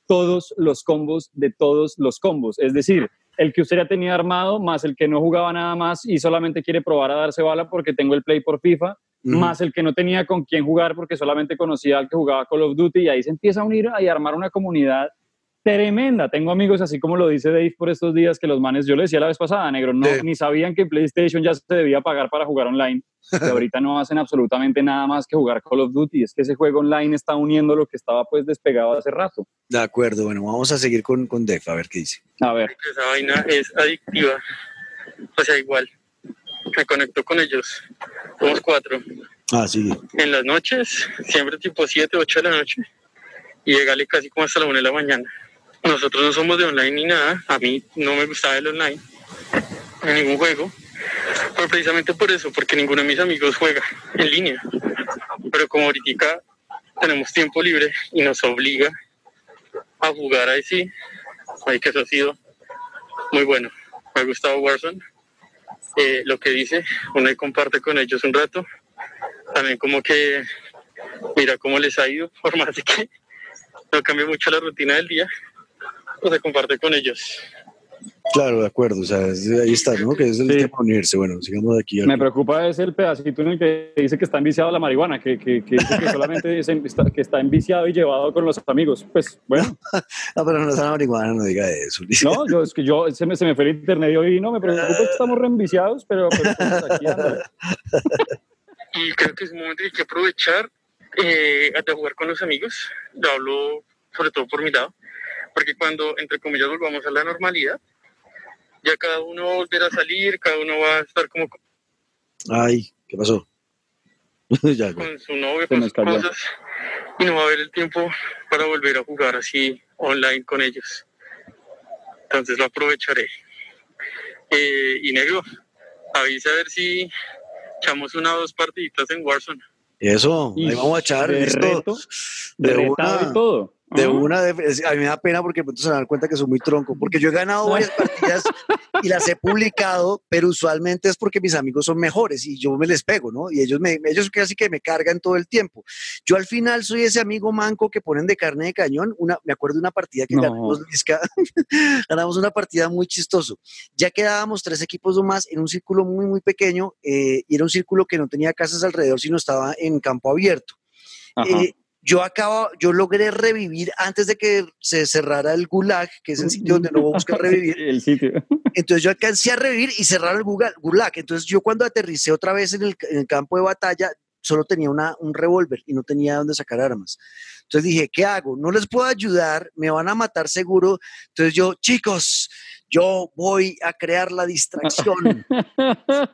todos los combos de todos los combos. Es decir, el que usted ya tenía armado, más el que no jugaba nada más y solamente quiere probar a darse bala porque tengo el play por FIFA, más el que no tenía con quién jugar porque solamente conocía al que jugaba Call of Duty y ahí se empieza a unir y a armar una comunidad tremenda. Tengo amigos, así como lo dice Dave por estos días, que los manes, yo le decía la vez pasada, negro, no, ni sabían que PlayStation ya se debía pagar para jugar online. Y ahorita no hacen absolutamente nada más que jugar Call of Duty. Es que ese juego online está uniendo lo que estaba pues despegado hace rato. De acuerdo, bueno, vamos a seguir con, con Dave, a ver qué dice. A ver. Esa vaina es adictiva. O sea, igual. Me conecto con ellos. Somos cuatro. Ah, sí. En las noches, siempre tipo 7, 8 de la noche y llegarle casi como hasta la una de la mañana. Nosotros no somos de online ni nada, a mí no me gustaba el online en ningún juego, pero precisamente por eso, porque ninguno de mis amigos juega en línea. Pero como ahorita tenemos tiempo libre y nos obliga a jugar ahí sí, ahí que eso ha sido muy bueno. Me ha gustado Warzone. Eh, lo que dice, uno comparte con ellos un rato. También como que mira cómo les ha ido, por más de que no cambie mucho la rutina del día, pues se comparte con ellos. Claro, de acuerdo, o sea, ahí está, ¿no? Que es el tema de unirse. Bueno, sigamos de aquí. Me preocupa es el pedacito en el que dice que está enviciado la marihuana, que, que, que dice que solamente está, que está enviciado y llevado con los amigos. Pues, bueno. no, pero no es la marihuana, no diga eso. No, yo, es que yo, se me, se me fue el internet y hoy no, me preocupa que estamos reenviciados, pero, pero pues, aquí Y creo que es un momento que hay que aprovechar eh, de jugar con los amigos. Lo hablo sobre todo por mi lado, porque cuando, entre comillas, volvamos a la normalidad, ya cada uno volverá a salir, cada uno va a estar como... Ay, ¿qué pasó? ya, Con su novio, con sus cosas, y no va a haber el tiempo para volver a jugar así online con ellos. Entonces lo aprovecharé. Eh, y negro, avisa a ver si echamos una o dos partiditas en Warzone. Eso, ahí vamos a echar. De, reto, de, de una, todo. De una, a mí me da pena porque pronto se dan cuenta que soy muy tronco, porque yo he ganado varias partidas y las he publicado, pero usualmente es porque mis amigos son mejores y yo me les pego, ¿no? Y ellos, me, ellos casi que me cargan todo el tiempo. Yo al final soy ese amigo manco que ponen de carne de cañón. Una, me acuerdo de una partida que ganamos, ganamos una partida muy chistoso. Ya quedábamos tres equipos más en un círculo muy, muy pequeño eh, y era un círculo que no tenía casas alrededor, sino estaba en campo abierto. Eh, yo acabo, yo logré revivir antes de que se cerrara el Gulag, que es el sitio donde no buscar revivir. el sitio. Entonces yo alcancé a revivir y cerrar el Gulag. Entonces yo cuando aterricé otra vez en el, en el campo de batalla, solo tenía una, un revólver y no tenía dónde sacar armas. Entonces dije, ¿qué hago? No les puedo ayudar, me van a matar seguro. Entonces yo, chicos, yo voy a crear la distracción.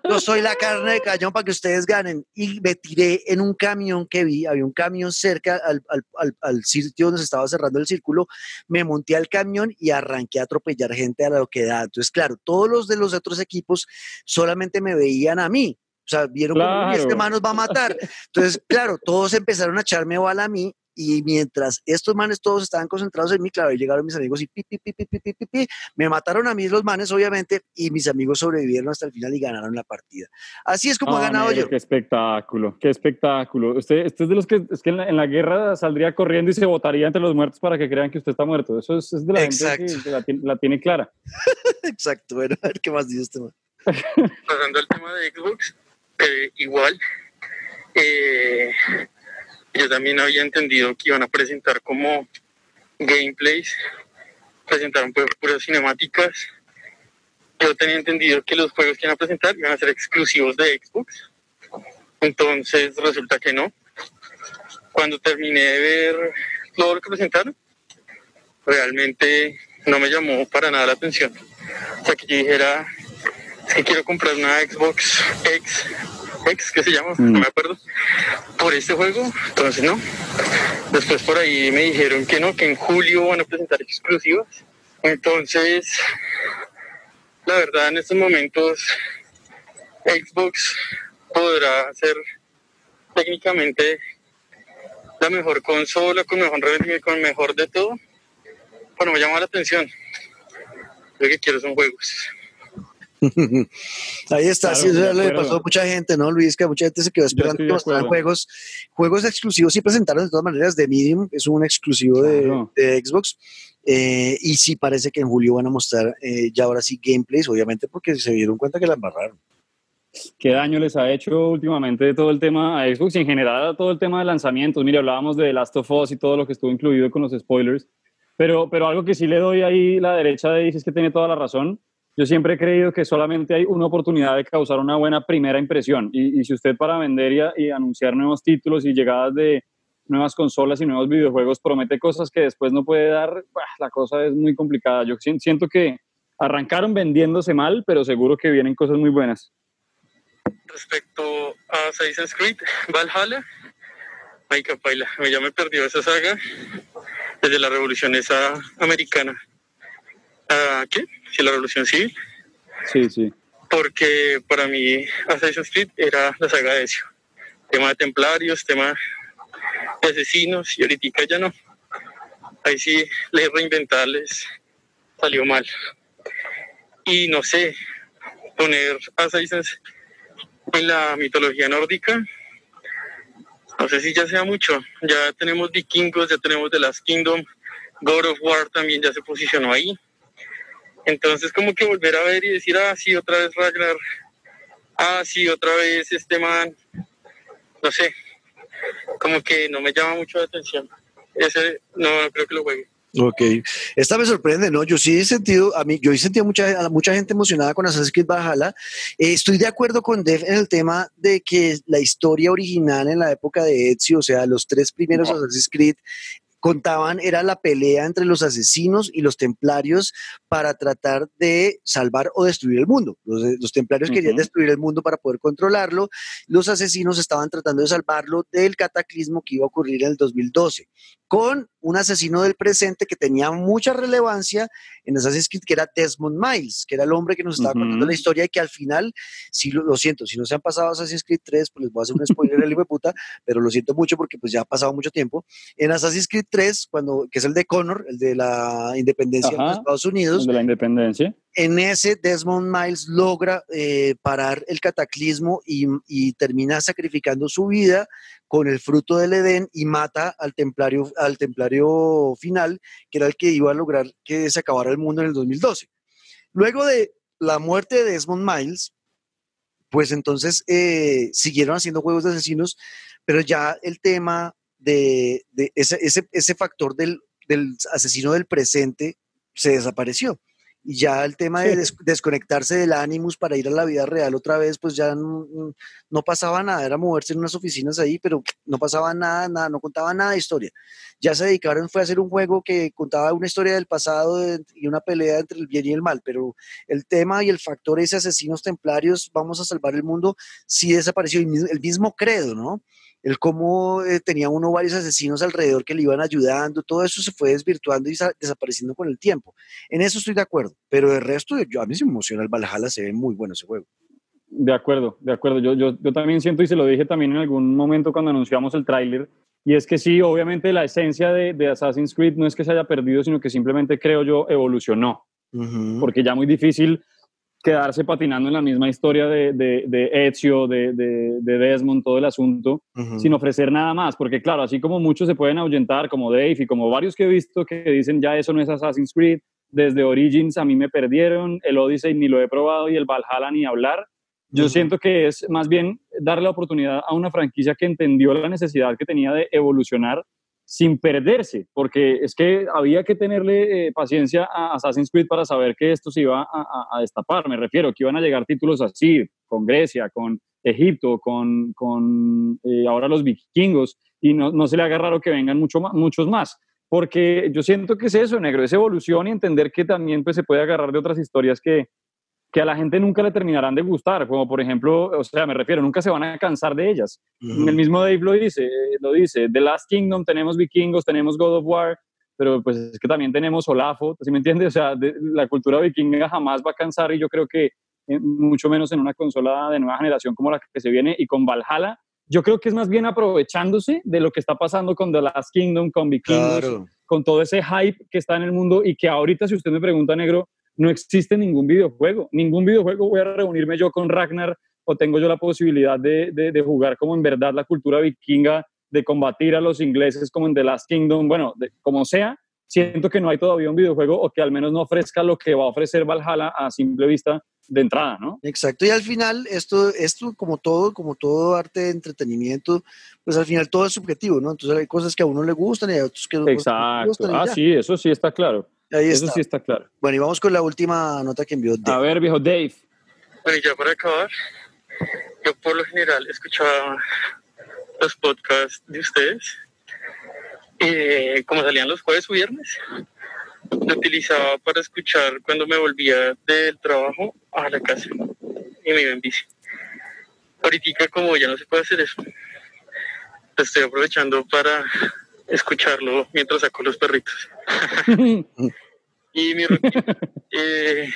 Yo soy la carne de cañón para que ustedes ganen. Y me tiré en un camión que vi, había un camión cerca al, al, al, sitio donde se estaba cerrando el círculo, me monté al camión y arranqué a atropellar gente a lo que da. Entonces, claro, todos los de los otros equipos solamente me veían a mí. O sea, vieron claro. como este man nos va a matar. Entonces, claro, todos empezaron a echarme bala a mí y mientras estos manes todos estaban concentrados en mí, claro, llegaron mis amigos y pi, pi, pi, pi, pi, pi, pi, me mataron a mí los manes, obviamente, y mis amigos sobrevivieron hasta el final y ganaron la partida. Así es como oh, he ganado mire, yo. Qué espectáculo, qué espectáculo. Usted, usted es de los que, es que en la, en la, guerra saldría corriendo y se votaría entre los muertos para que crean que usted está muerto. Eso es, es de la Exacto. gente que la, la, tiene clara. Exacto, bueno, a ver qué más dice este man. Pasando al tema de Xbox, eh, igual. Eh, yo también había entendido que iban a presentar como gameplays, presentaron puras cinemáticas. Yo tenía entendido que los juegos que iban a presentar iban a ser exclusivos de Xbox. Entonces resulta que no. Cuando terminé de ver todo lo que presentaron, realmente no me llamó para nada la atención. O sea que yo dijera, es que quiero comprar una Xbox X X, ¿qué se llama? Mm. No me acuerdo. Por este juego, entonces no. Después por ahí me dijeron que no, que en julio van a presentar exclusivas. Entonces, la verdad, en estos momentos, Xbox podrá ser técnicamente la mejor consola, con mejor rendimiento, con mejor de todo. Bueno, me llama la atención. Lo que quiero son juegos. Ahí está, claro, sí, eso le pasó a mucha gente, ¿no, Luis? Que mucha gente se quedó esperando que mostraran juegos, juegos exclusivos y presentaron de todas maneras de Medium, es un exclusivo claro. de, de, Xbox. Eh, y sí parece que en julio van a mostrar eh, ya ahora sí gameplays, obviamente porque se dieron cuenta que la embarraron. ¿Qué daño les ha hecho últimamente todo el tema a Xbox y en general todo el tema de lanzamientos? Mire, hablábamos de The Last of Us y todo lo que estuvo incluido con los spoilers, pero, pero algo que sí le doy ahí la derecha de dice es que tiene toda la razón yo siempre he creído que solamente hay una oportunidad de causar una buena primera impresión. Y, si usted para vender y, anunciar nuevos títulos y llegadas de nuevas consolas y nuevos videojuegos promete cosas que después no puede dar, la cosa es muy complicada. Yo siento que arrancaron vendiéndose mal, pero seguro que vienen cosas muy buenas. Respecto a Assassin's Creed Valhalla, ay, capaila, ya me perdió esa saga. desde la revolución esa americana. ¿A qué? Sí, la revolución civil. Sí, sí. Porque para mí Assassin's Creed era la saga de Ezio. Tema de templarios, tema de asesinos, y ahorita ya no. Ahí sí, les reinventarles salió mal. Y no sé, poner Assassin's en la mitología nórdica, no sé si ya sea mucho. Ya tenemos vikingos, ya tenemos The Last Kingdom, God of War también ya se posicionó ahí. Entonces como que volver a ver y decir, ah, sí, otra vez Ragnar, ah, sí, otra vez este man, no sé, como que no me llama mucho la atención. Ese no, creo que lo juegue. Ok, esta me sorprende, ¿no? Yo sí he sentido, a mí, yo he sentido mucha, mucha gente emocionada con Assassin's Creed Valhalla. Eh, estoy de acuerdo con Dev en el tema de que la historia original en la época de Ezio, o sea, los tres primeros Assassin's Creed, contaban era la pelea entre los asesinos y los templarios para tratar de salvar o destruir el mundo. Los, templarios querían destruir el mundo para poder controlarlo, los asesinos estaban tratando de salvarlo del cataclismo que iba a ocurrir en el 2012, con un asesino del presente que tenía mucha relevancia en Assassin's Creed, que era Desmond Miles, que era el hombre que nos estaba contando la historia y que al final, si lo, siento, si no se han pasado Assassin's Creed 3, pues les voy a hacer un spoiler el hijo de puta, pero lo siento mucho porque pues ya ha pasado mucho tiempo. En Assassin's Creed 3, cuando, que es el de Connor, el de la independencia de Estados Unidos. de la independencia. En ese, Desmond Miles logra eh, parar el cataclismo y, y termina sacrificando su vida con el fruto del Edén y mata al templario, al templario final, que era el que iba a lograr que se acabara el mundo en el 2012. Luego de la muerte de Desmond Miles, pues entonces eh, siguieron haciendo juegos de asesinos, pero ya el tema de, ese, ese, factor del, del asesino del presente se desapareció y ya el tema de desconectarse del Animus para ir a la vida real otra vez, pues ya no, pasaba nada, era moverse en unas oficinas ahí, pero no pasaba nada, nada, no contaba nada de historia. Ya se dedicaron, fue a hacer un juego que contaba una historia del pasado y una pelea entre el bien y el mal, pero el tema y el factor ese asesinos templarios, vamos a salvar el mundo, sí desapareció, el mismo credo, ¿no? El cómo eh, tenía uno varios asesinos alrededor que le iban ayudando, todo eso se fue desvirtuando y desapareciendo con el tiempo. En eso estoy de acuerdo, pero el resto, yo, a mí se me emociona el Valhalla, se ve muy bueno ese juego. De acuerdo, de acuerdo. Yo, yo, yo también siento, y se lo dije también en algún momento cuando anunciamos el tráiler, y es que sí, obviamente la esencia de, de, Assassin's Creed no es que se haya perdido, sino que simplemente creo yo evolucionó. Porque ya muy difícil quedarse patinando en la misma historia de, de, Ezio, de, de, Desmond, todo el asunto, sin ofrecer nada más. Porque claro, así como muchos se pueden ahuyentar, como Dave y como varios que he visto que dicen ya eso no es Assassin's Creed, desde Origins a mí me perdieron, el Odyssey ni lo he probado y el Valhalla ni hablar. Yo siento que es más bien darle la oportunidad a una franquicia que entendió la necesidad que tenía de evolucionar sin perderse, porque es que había que tenerle eh, paciencia a Assassin's Creed para saber que esto se iba a, destapar. Me refiero que iban a llegar títulos así, con Grecia, con Egipto, con, con eh, ahora los vikingos, y no, no, se le haga raro que vengan mucho muchos más, porque yo siento que es eso, negro, es evolución y entender que también pues, se puede agarrar de otras historias que, que a la gente nunca le terminarán de gustar, como por ejemplo, o sea, me refiero, nunca se van a cansar de ellas. El mismo Dave lo dice, lo dice, The Last Kingdom tenemos vikingos, tenemos God of War, pero pues es que también tenemos Olafo, ¿sí me entiendes? O sea, la cultura vikinga jamás va a cansar y yo creo que eh, mucho menos en una consola de nueva generación como la que se viene y con Valhalla, yo creo que es más bien aprovechándose de lo que está pasando con The Last Kingdom, con vikingos, con todo ese hype que está en el mundo y que ahorita si usted me pregunta, negro, no existe ningún videojuego. Ningún videojuego voy a reunirme yo con Ragnar o tengo yo la posibilidad de, de, jugar como en verdad la cultura vikinga, de combatir a los ingleses como en The Last Kingdom, bueno, como sea, siento que no hay todavía un videojuego o que al menos no ofrezca lo que va a ofrecer Valhalla a simple vista de entrada, ¿no? Exacto, y al final esto, esto como todo, como todo arte de entretenimiento, pues al final todo es subjetivo, ¿no? Entonces hay cosas que a uno le gustan y hay otros que no Exacto. gustan. ah, sí, eso sí está claro. Eso sí está claro. Bueno, y vamos con la última nota que envió Dave. A ver, viejo Dave. Bueno, ya para acabar, yo por lo general escuchaba los podcasts de ustedes, y como salían los jueves o viernes, lo utilizaba para escuchar cuando me volvía del trabajo a la casa y me iba en bici. Ahorita como ya no se puede hacer eso, lo estoy aprovechando para escucharlo mientras saco los perritos. y mi rutina, eh,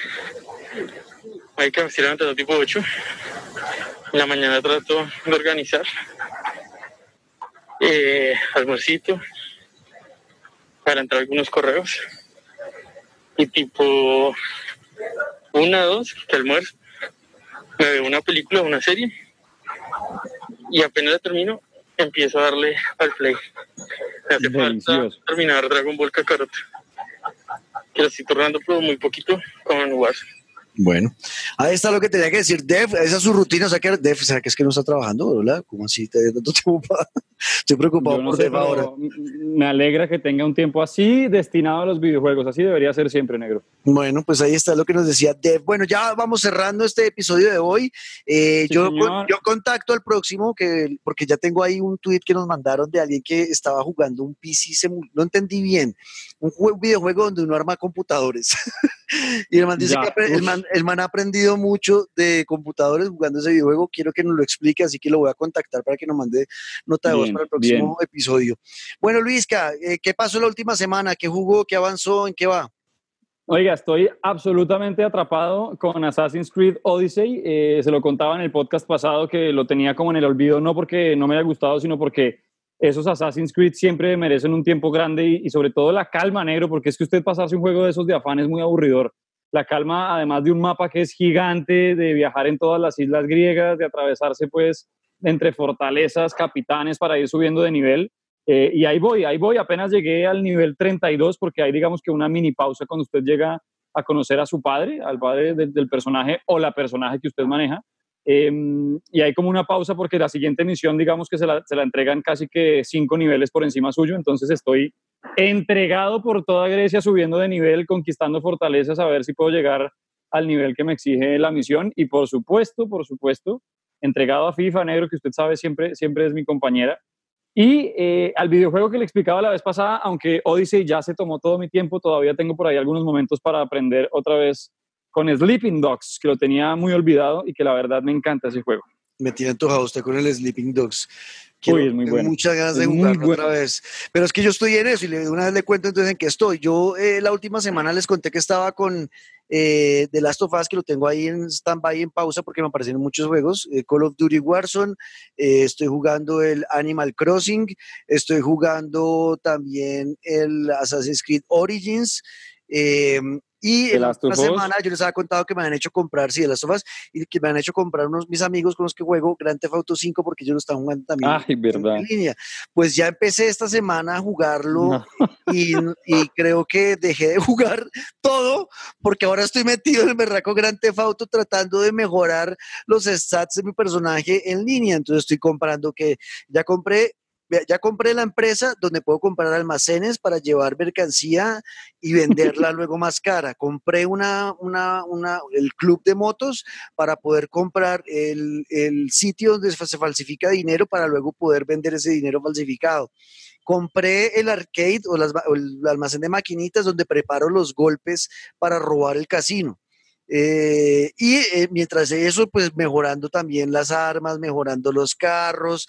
hay que estoy levantando tipo 8. En la mañana trato de organizar eh, almuercito para entrar algunos correos y tipo una, dos, que almuerzo, me veo una película, una serie y apenas la termino empiezo a darle al play. Me hace falta terminar Dragon Ball Kakarot. Que lo estoy tornando pero muy poquito con Warzone. Bueno, ahí está lo que tenía que decir. Def, esa es su rutina. O sea, que Def, ¿será que es que no está trabajando, verdad? ¿Cómo así? Estoy preocupado por Def ahora. Me alegra que tenga un tiempo así destinado a los videojuegos. Así debería ser siempre, negro. Bueno, pues ahí está lo que nos decía Def. Bueno, ya vamos cerrando este episodio de hoy. Eh, yo, yo contacto al próximo, que, porque ya tengo ahí un tweet que nos mandaron de alguien que estaba jugando un PC, no entendí bien, un, juego, videojuego donde uno arma computadores. y el man dice que el man, el man ha aprendido mucho de computadores jugando ese videojuego. Quiero que nos lo explique, así que lo voy a contactar para que nos mande nota de voz para el próximo episodio. Bueno, Luisca, eh, ¿qué pasó la última semana? ¿Qué jugó? ¿Qué avanzó? ¿En qué va? Oiga, estoy absolutamente atrapado con Assassin's Creed Odyssey. Eh, se lo contaba en el podcast pasado que lo tenía como en el olvido, no porque no me haya gustado, sino porque esos Assassin's Creed siempre merecen un tiempo grande y, sobre todo la calma, negro, porque es que usted pasarse un juego de esos de afán es muy aburridor la calma, además de un mapa que es gigante, de viajar en todas las islas griegas, de atravesarse pues entre fortalezas, capitanes para ir subiendo de nivel. Eh, y ahí voy, ahí voy, apenas llegué al nivel 32 porque hay digamos que una mini pausa cuando usted llega a conocer a su padre, al padre del personaje o la personaje que usted maneja. Em, y hay como una pausa porque la siguiente misión, digamos que se la, se la entregan casi que cinco niveles por encima suyo, entonces estoy entregado por toda Grecia, subiendo de nivel, conquistando fortalezas, a ver si puedo llegar al nivel que me exige la misión. Y por supuesto, por supuesto, entregado a FIFA Negro, que usted sabe siempre, siempre es mi compañera. Y eh, al videojuego que le explicaba la vez pasada, aunque Odyssey ya se tomó todo mi tiempo, todavía tengo por ahí algunos momentos para aprender otra vez con Sleeping Dogs, que lo tenía muy olvidado y que la verdad me encanta ese juego. Me tiene antojado usted con el Sleeping Dogs. Uy, es muy bueno. Muchas ganas de jugarlo otra vez. Pero es que yo estoy en eso y una vez le cuento entonces en qué estoy. Yo eh, la última semana les conté que estaba con eh, The Last of Us, que lo tengo ahí en stand-by, en pausa, porque me aparecen muchos juegos. Eh, Call of Duty Warzone, eh, estoy jugando el Animal Crossing, estoy jugando también el Assassin's Creed Origins. Y en la semana yo les había contado que me han hecho comprar, sí, de las sofás, y que me han hecho comprar unos mis amigos con los que juego Grand Theft Auto 5 porque ellos lo están jugando también Ay, verdad. en línea. Pues ya empecé esta semana a jugarlo y, y, creo que dejé de jugar todo porque ahora estoy metido en el berraco Grand Theft Auto tratando de mejorar los stats de mi personaje en línea. Entonces estoy comprando que ya compré ya compré la empresa donde puedo comprar almacenes para llevar mercancía y venderla luego más cara. Compré una, una, una, el club de motos para poder comprar el, el sitio donde se falsifica dinero para luego poder vender ese dinero falsificado compré el arcade o, las, o, el almacén de maquinitas donde preparo los golpes para robar el casino. Eh, y eh, mientras eso, pues mejorando también las armas, mejorando los carros,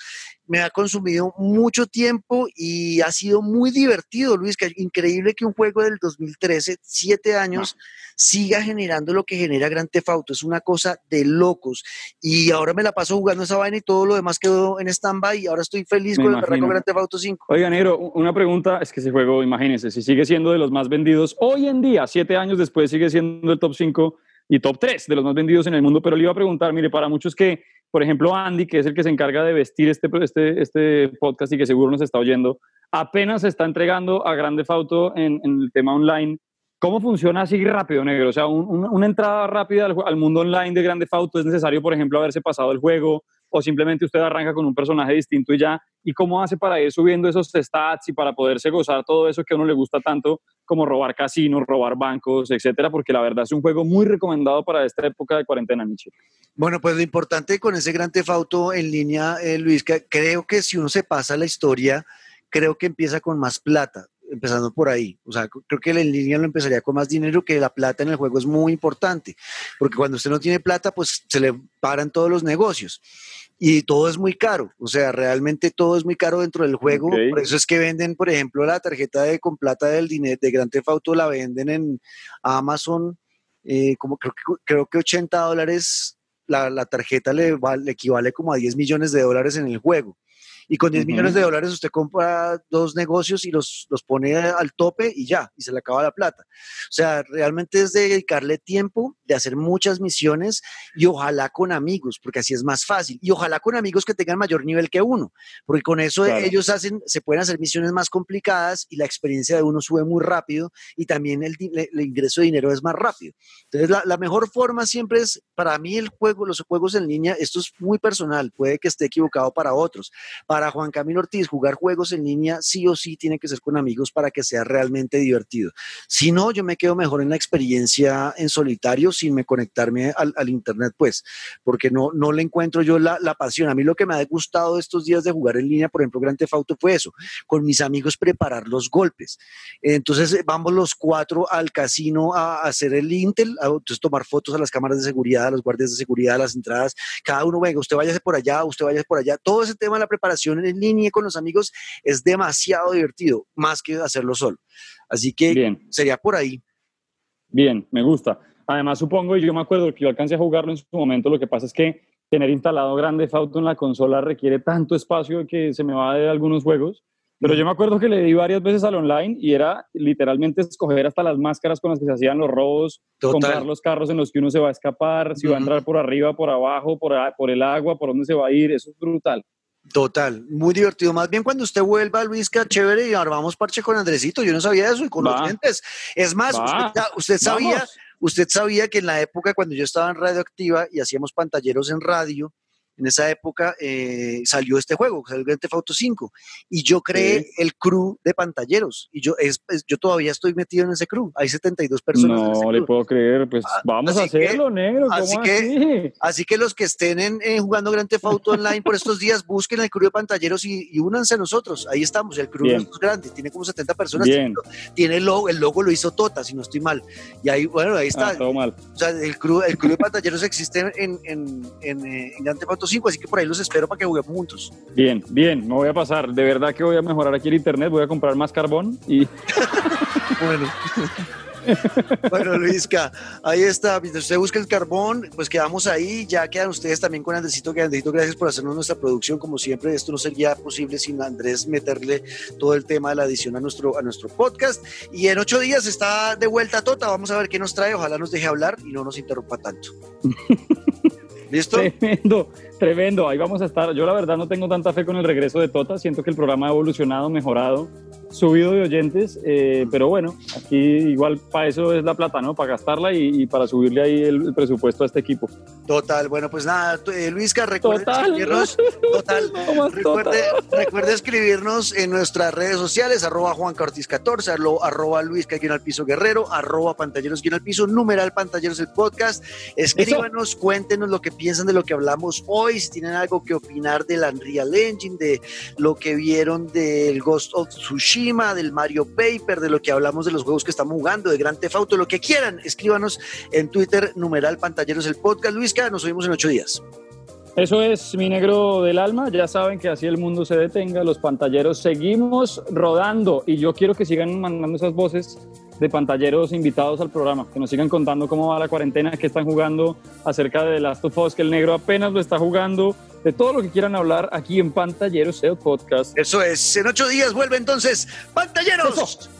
me ha consumido mucho tiempo y ha sido muy divertido, Luis, que increíble que un juego del 2013, siete años, siga generando lo que genera Gran Theft Auto, es una cosa de locos. Y ahora me la paso jugando esa vaina y todo lo demás quedó en stand-by y ahora estoy feliz con el Gran Theft Auto 5. Oiga, Negro, una pregunta, es que ese juego, imagínense, si sigue siendo de los más vendidos hoy en día, siete años después sigue siendo el top 5 y top 3 de los más vendidos en el mundo, pero le iba a preguntar, mire, para muchos que, por ejemplo, Andy, que es el que se encarga de vestir este, este, este podcast y que seguro nos está oyendo, apenas se está entregando a Grande Fauto en, en el tema online. ¿Cómo funciona así rápido, negro? O sea, una entrada rápida al, al, mundo online de Grande Fauto es necesario, por ejemplo, haberse pasado el juego o simplemente usted arranca con un personaje distinto y ya. ¿Y cómo hace para ir subiendo esos stats y para poderse gozar todo eso que a uno le gusta tanto, como robar casinos, robar bancos, etcétera? Porque la verdad es un juego muy recomendado para esta época de cuarentena, Michel. Bueno, pues lo importante con ese gran tefauto en línea, eh, Luis, que creo que si uno se pasa la historia, creo que empieza con más plata empezando por ahí. O sea, creo que en línea lo empezaría con más dinero, que la plata en el juego es muy importante, porque cuando usted no tiene plata, pues se le paran todos los negocios. y todo es muy caro, o sea, realmente todo es muy caro dentro del juego, por eso es que venden, por ejemplo, la tarjeta de con plata del dinero de Grand Theft Auto la venden en Amazon, eh, como creo que, creo que 80 dólares, la, la tarjeta le, le equivale como a 10 millones de dólares en el juego y con 10 millones de dólares usted compra dos negocios y los, los pone al tope y ya, y se le acaba la plata. O sea, realmente es dedicarle tiempo de hacer muchas misiones y ojalá con amigos, porque así es más fácil. Y ojalá con amigos que tengan mayor nivel que uno, porque con eso ellos hacen, se pueden hacer misiones más complicadas y la experiencia de uno sube muy rápido y también el, el ingreso de dinero es más rápido. Entonces, la, la, mejor forma siempre es, para mí el juego, los juegos en línea, esto es muy personal, puede que esté equivocado para otros. Para Juan Camilo Ortiz, jugar juegos en línea sí o sí tiene que ser con amigos para que sea realmente divertido. Si no, yo me quedo mejor en la experiencia en solitario sin me conectarme al, internet, pues, porque no, no le encuentro yo la, pasión. A mí lo que me ha gustado estos días de jugar en línea, por ejemplo, Grand Theft Auto fue eso, con mis amigos preparar los golpes. Entonces vamos los cuatro al casino a, hacer el Intel, a tomar fotos a las cámaras de seguridad, a los guardias de seguridad, a las entradas. Cada uno, venga, usted váyase por allá, usted váyase por allá. Todo ese tema de la preparación en línea con los amigos es demasiado divertido, más que hacerlo solo. Así que sería por ahí. Bien, me gusta. Además, supongo, y yo me acuerdo que yo alcancé a jugarlo en su momento, lo que pasa es que tener instalado Grande Auto en la consola requiere tanto espacio que se me va de algunos juegos. Pero yo me acuerdo que le di varias veces al online y era literalmente escoger hasta las máscaras con las que se hacían los robos, comprar los carros en los que uno se va a escapar, si va a entrar por arriba, por abajo, por, por el agua, por dónde se va a ir. Eso es brutal. Total, muy divertido. Más bien cuando usted vuelva, Luisca, chévere, y armamos parche con Andresito. Yo no sabía eso y con los clientes. Es más, usted, sabía, usted sabía que en la época cuando yo estaba en Radioactiva y hacíamos pantalleros en radio, en esa época eh, salió este juego, el Grand Theft Auto 5, y yo creé el crew de pantalleros, y yo, es, yo todavía estoy metido en ese crew, hay 72 personas. No le puedo creer, pues ah, vamos a hacerlo, negro. así, que, así? que los que estén en, jugando Grand Theft Auto Online por estos días, busquen el crew de pantalleros y, únanse a nosotros, ahí estamos, el crew es grande, tiene como 70 personas, tiene, el logo, el logo lo hizo Tota, si no estoy mal, y ahí, bueno, ahí está. Ah, todo mal. O sea, el crew, el crew de pantalleros existe en, en, en, en Grand Theft Auto así que por ahí los espero para que juguemos juntos. Bien, bien, me voy a pasar. De verdad que voy a mejorar aquí el internet, voy a comprar más carbón y... bueno. bueno, Luisca, ahí está. Mientras usted busca el carbón, pues quedamos ahí. Ya quedan ustedes también con Andresito. Que Andresito, gracias por hacernos nuestra producción. Como siempre, esto no sería posible sin Andrés meterle todo el tema de la edición a nuestro, a nuestro podcast. Y en ocho días está de vuelta Tota. Vamos a ver qué nos trae. Ojalá nos deje hablar y no nos interrumpa tanto. ¿Listo? Tremendo, tremendo. Ahí vamos a estar. Yo la verdad no tengo tanta fe con el regreso de Tota. Siento que el programa ha evolucionado, mejorado, subido de oyentes. Eh, pero bueno, aquí igual para eso es la plata, ¿no? Para gastarla y, para subirle ahí el, presupuesto a este equipo. Total. Bueno, pues nada, eh, Luisca, recuerde escribirnos. Total. recuerde, recuerde, escribirnos en nuestras redes sociales, arroba Juan 14, arroba Luisca al piso guerrero, arroba pantalleros al piso, numeral pantalleros el podcast. Escríbanos, cuéntenos lo que piensan de lo que hablamos hoy, si tienen algo que opinar del Unreal Engine, de lo que vieron del Ghost of Tsushima, del Mario Paper, de lo que hablamos de los juegos que estamos jugando, de Grand Theft Auto, lo que quieran, escríbanos en Twitter, numeral pantalleros el podcast. Luisca, nos oímos en ocho días. Eso es mi negro del alma. Ya saben que así el mundo se detenga. Los pantalleros seguimos rodando y yo quiero que sigan mandando esas voces de pantalleros invitados al programa, que nos sigan contando cómo va la cuarentena, qué están jugando acerca de Last of Us, que el negro apenas lo está jugando, de todo lo que quieran hablar aquí en Pantalleros, el podcast. Eso es, en ocho días vuelve entonces Pantalleros,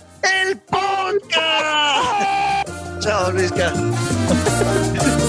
el podcast. Chao, Luisca.